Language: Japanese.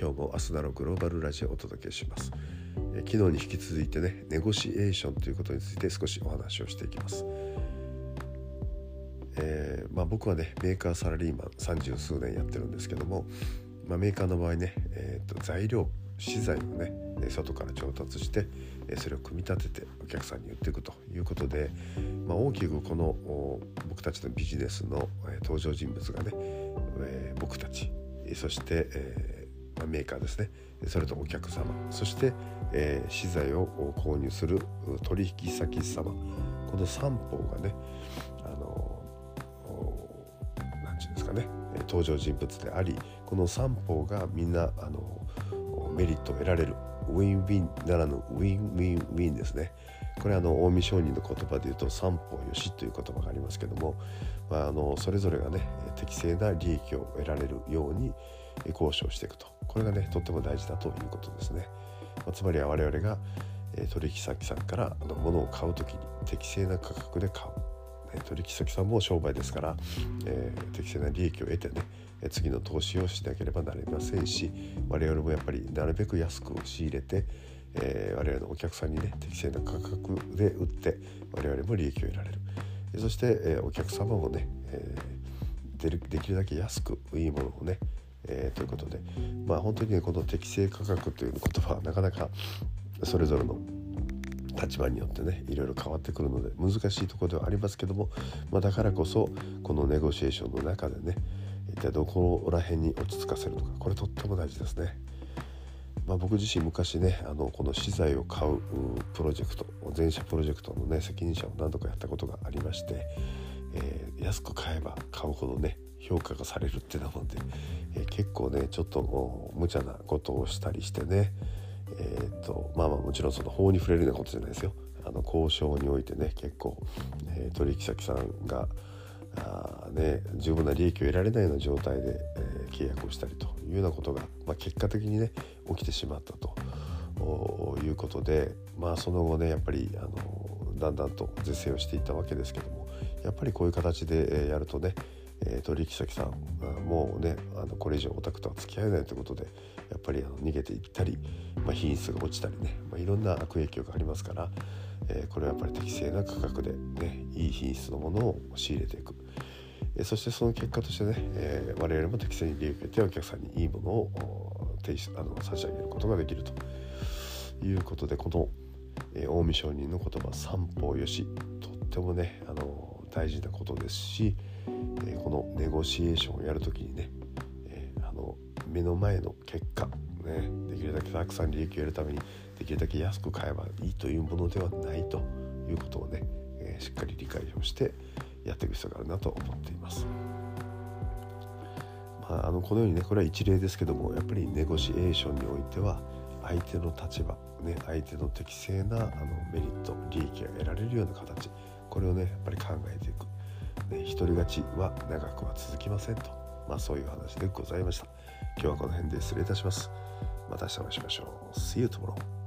今日もアスナのグローバルラジオをお届けします、え、昨日に引き続いてねネゴシエーションということについて少しお話をしていきます、えー、まあ、僕はねメーカーサラリーマン三十数年やってるんですけども、まあ、メーカーの場合ね、えーと、材料資材をね外から調達してそれを組み立ててお客さんに売っていくということで、まあ、大きくこの僕たちのビジネスの登場人物がね僕たちそして、メーカーですね。それとお客様。そして、えー、資材を購入する取引先様。この3方がねあの何て言うんですかね。登場人物でありこの3方がみんなあのメリットを得られるウィンウィンならぬウィンウィンウィンですね。これあの近江商人の言葉で言うと三方よしという言葉がありますけども、まあ、あのそれぞれがね適正な利益を得られるように交渉していくと。これがねとっても大事だということですね、ま、つまりは我々が取引先さんから物を買う時に適正な価格で買う、取引先さんも商売ですから、えー、適正な利益を得てね次の投資をしなければなりませんし我々もやっぱりなるべく安く仕入れて、えー、我々のお客さんにね適正な価格で売って我々も利益を得られる。そして、えー、お客様もね、えー、できるだけ安くいいものをね、えー、ということでまあ本当にねこの適正価格という言葉はなかなかそれぞれの立場によってねいろいろ変わってくるので難しいところではありますけども、まあ、だからこそこのネゴシエーションの中でね一体どこら辺に落ち着かせるのかこれとっても大事ですね。まあ、僕自身昔ねあのこの資材を買うプロジェクト全社プロジェクトのね責任者を何度かやったことがありまして、えー、安く買えば買うほどね評価がされるってなもんで、えー、結構ねちょっと無茶なことをしたりしてねえー、とまあまあもちろんその法に触れるようなことじゃないですよ。あの交渉においてね結構、え取引先さんがあね、十分な利益を得られないような状態で、えー、契約をしたりというようなことが、まあ、結果的にね起きてしまったということで、まあ、その後ねやっぱりあのだんだんと是正をしていったわけですけどもやっぱりこういう形で、やるとね、え取引先さんもうねあのこれ以上オタクとは付き合えないということでやっぱりあの逃げていったり、まあ、品質が落ちたりね、まあ、いろんな悪影響がありますから、えー、これはやっぱり適正な価格で、ね、いい品質のものを仕入れていく、えー、そしてその結果としてね、えー、我々も適正に利益を得てお客さんにいいものを提出あの差し上げることができると。いうことでこの、えー、近江商人の言葉三方よしとってもねあの大事なことですし、え、このネゴシエーションをやるときにね、え、あの目の前の結果ねできるだけたくさん利益を得るためにできるだけ安く買えばいいというものではないということをね、え、しっかり理解をしてやっていく必要があるなと思っています。まあ、あのこのようにねこれは一例ですけどもやっぱりネゴシエーションにおいては相手の立場、ね、相手の適正なあのメリット利益が得られるような形これをねやっぱり考えていく、ね、独り勝ちは長くは続きませんと、まあ、そういう話でございました。今日はこの辺で失礼いたします。また明日お会いしましょう。See you tomorrow